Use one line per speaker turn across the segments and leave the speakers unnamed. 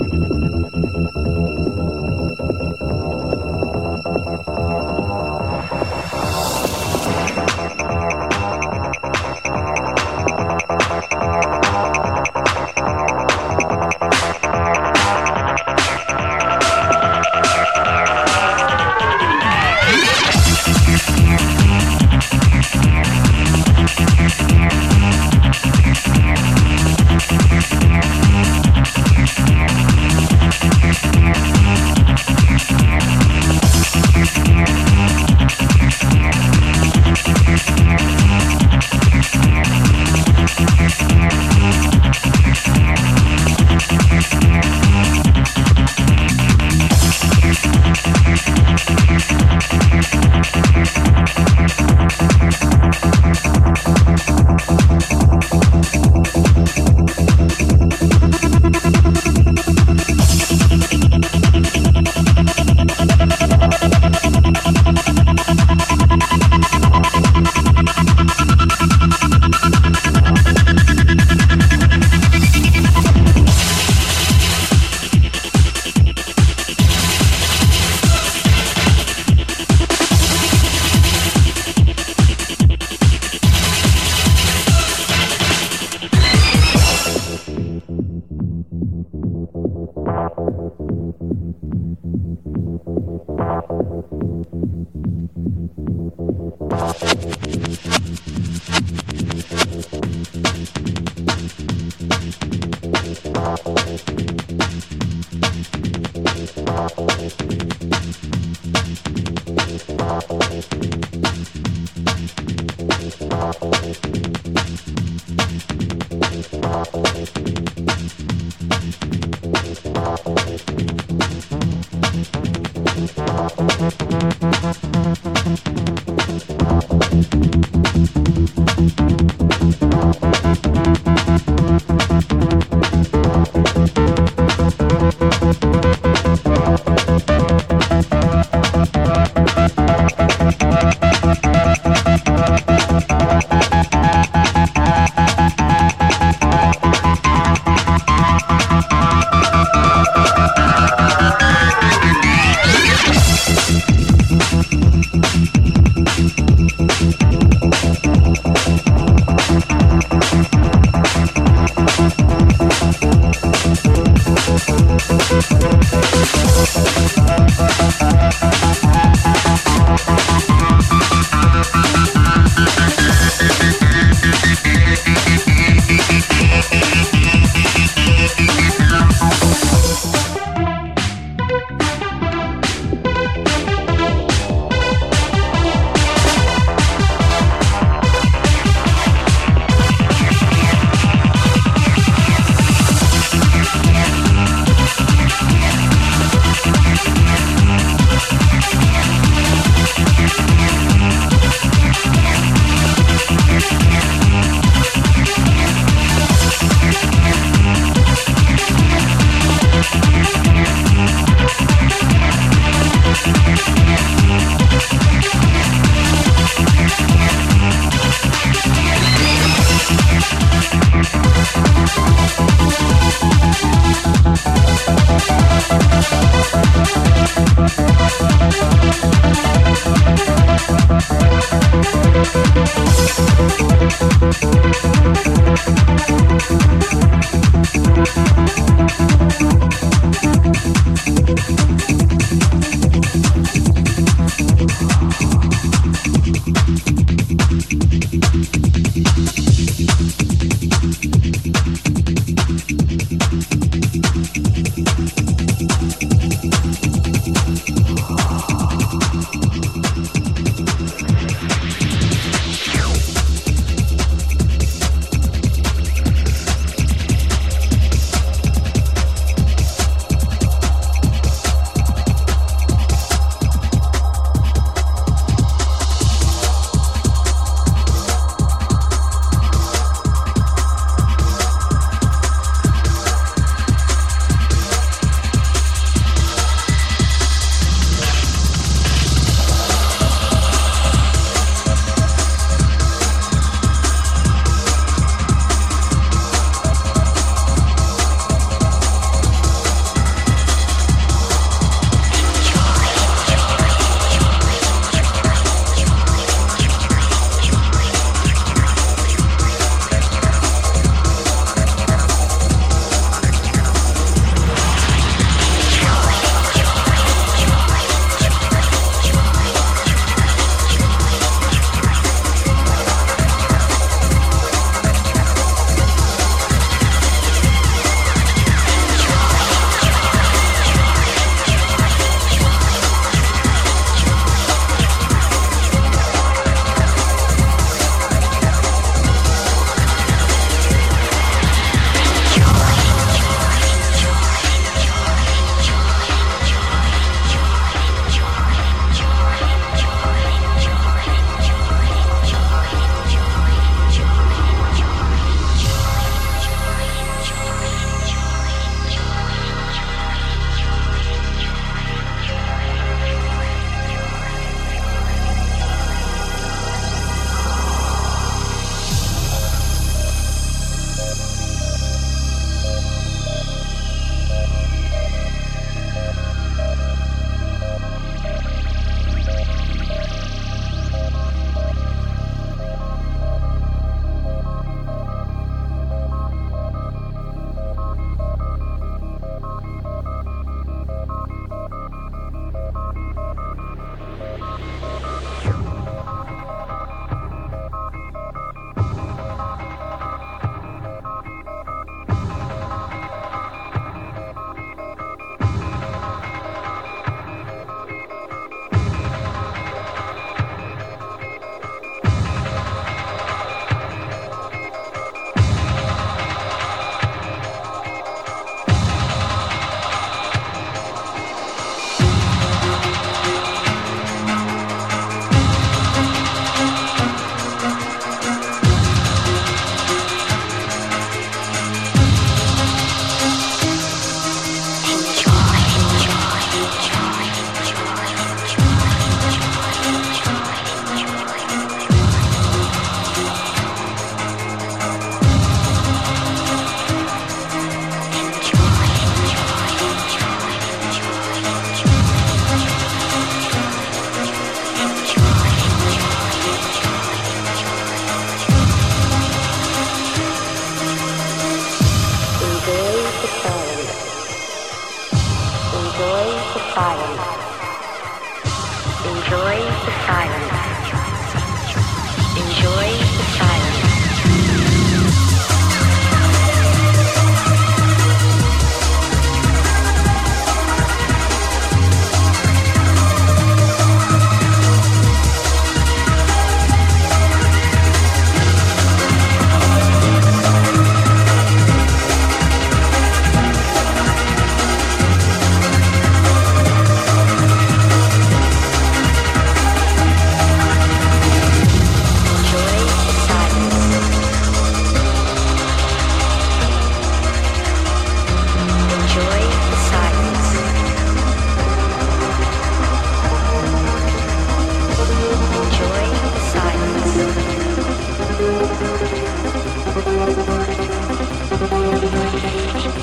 Gracias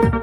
thank you